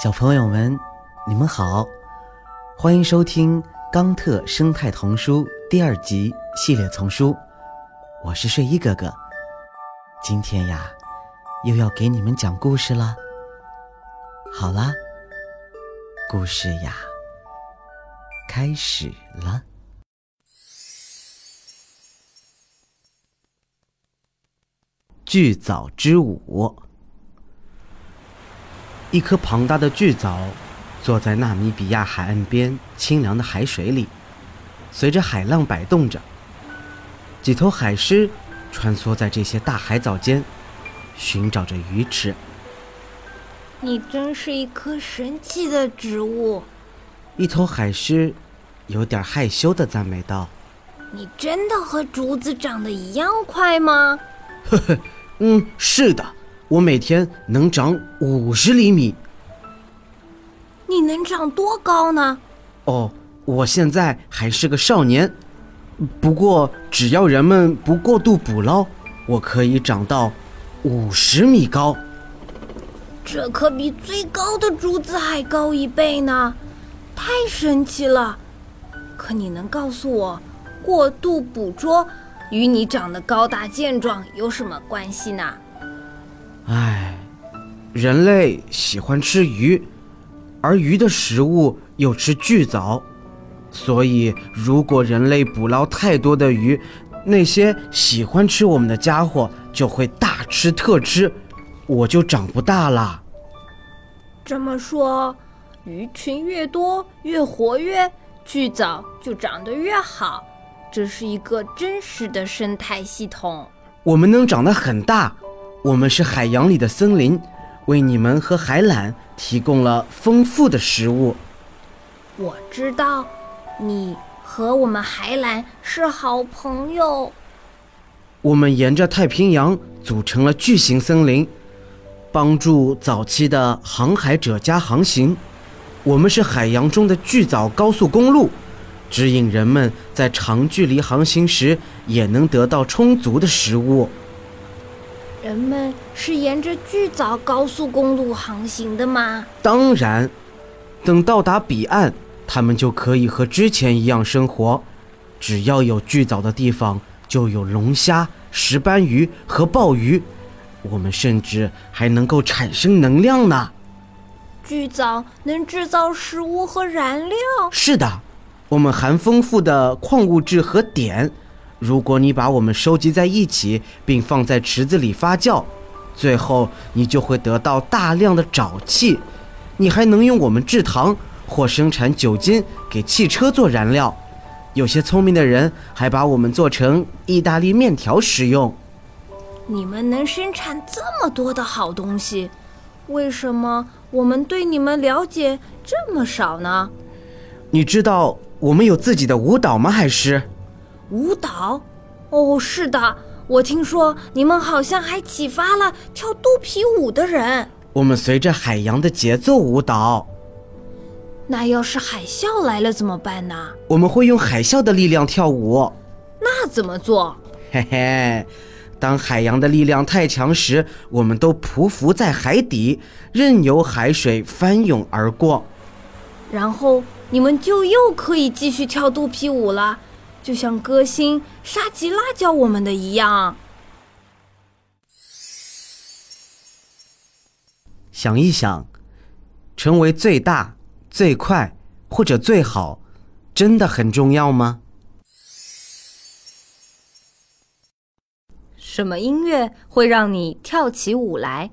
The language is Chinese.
小朋友们，你们好，欢迎收听《冈特生态童书》第二集系列丛书。我是睡衣哥哥，今天呀，又要给你们讲故事了。好啦，故事呀，开始了。巨藻之舞。一颗庞大的巨藻坐在纳米比亚海岸边清凉的海水里，随着海浪摆动着。几头海狮穿梭在这些大海藻间，寻找着鱼吃。你真是一棵神奇的植物。一头海狮有点害羞地赞美道：“你真的和竹子长得一样快吗？”呵呵，嗯，是的。我每天能长五十厘米。你能长多高呢？哦，我现在还是个少年，不过只要人们不过度捕捞，我可以长到五十米高。这可比最高的竹子还高一倍呢，太神奇了！可你能告诉我，过度捕捉与你长得高大健壮有什么关系呢？唉，人类喜欢吃鱼，而鱼的食物又吃巨藻，所以如果人类捕捞太多的鱼，那些喜欢吃我们的家伙就会大吃特吃，我就长不大了。这么说，鱼群越多越活跃，巨藻就长得越好，这是一个真实的生态系统。我们能长得很大。我们是海洋里的森林，为你们和海缆提供了丰富的食物。我知道，你和我们海缆是好朋友。我们沿着太平洋组成了巨型森林，帮助早期的航海者家航行。我们是海洋中的巨藻高速公路，指引人们在长距离航行时也能得到充足的食物。人们是沿着巨藻高速公路航行的吗？当然，等到达彼岸，他们就可以和之前一样生活。只要有巨藻的地方，就有龙虾、石斑鱼和鲍鱼。我们甚至还能够产生能量呢。巨藻能制造食物和燃料？是的，我们含丰富的矿物质和碘。如果你把我们收集在一起，并放在池子里发酵，最后你就会得到大量的沼气。你还能用我们制糖或生产酒精给汽车做燃料。有些聪明的人还把我们做成意大利面条食用。你们能生产这么多的好东西，为什么我们对你们了解这么少呢？你知道我们有自己的舞蹈吗？还是？舞蹈，哦，是的，我听说你们好像还启发了跳肚皮舞的人。我们随着海洋的节奏舞蹈。那要是海啸来了怎么办呢？我们会用海啸的力量跳舞。那怎么做？嘿嘿，当海洋的力量太强时，我们都匍匐在海底，任由海水翻涌而过。然后你们就又可以继续跳肚皮舞了。就像歌星沙吉拉教我们的一样，想一想，成为最大、最快或者最好，真的很重要吗？什么音乐会让你跳起舞来？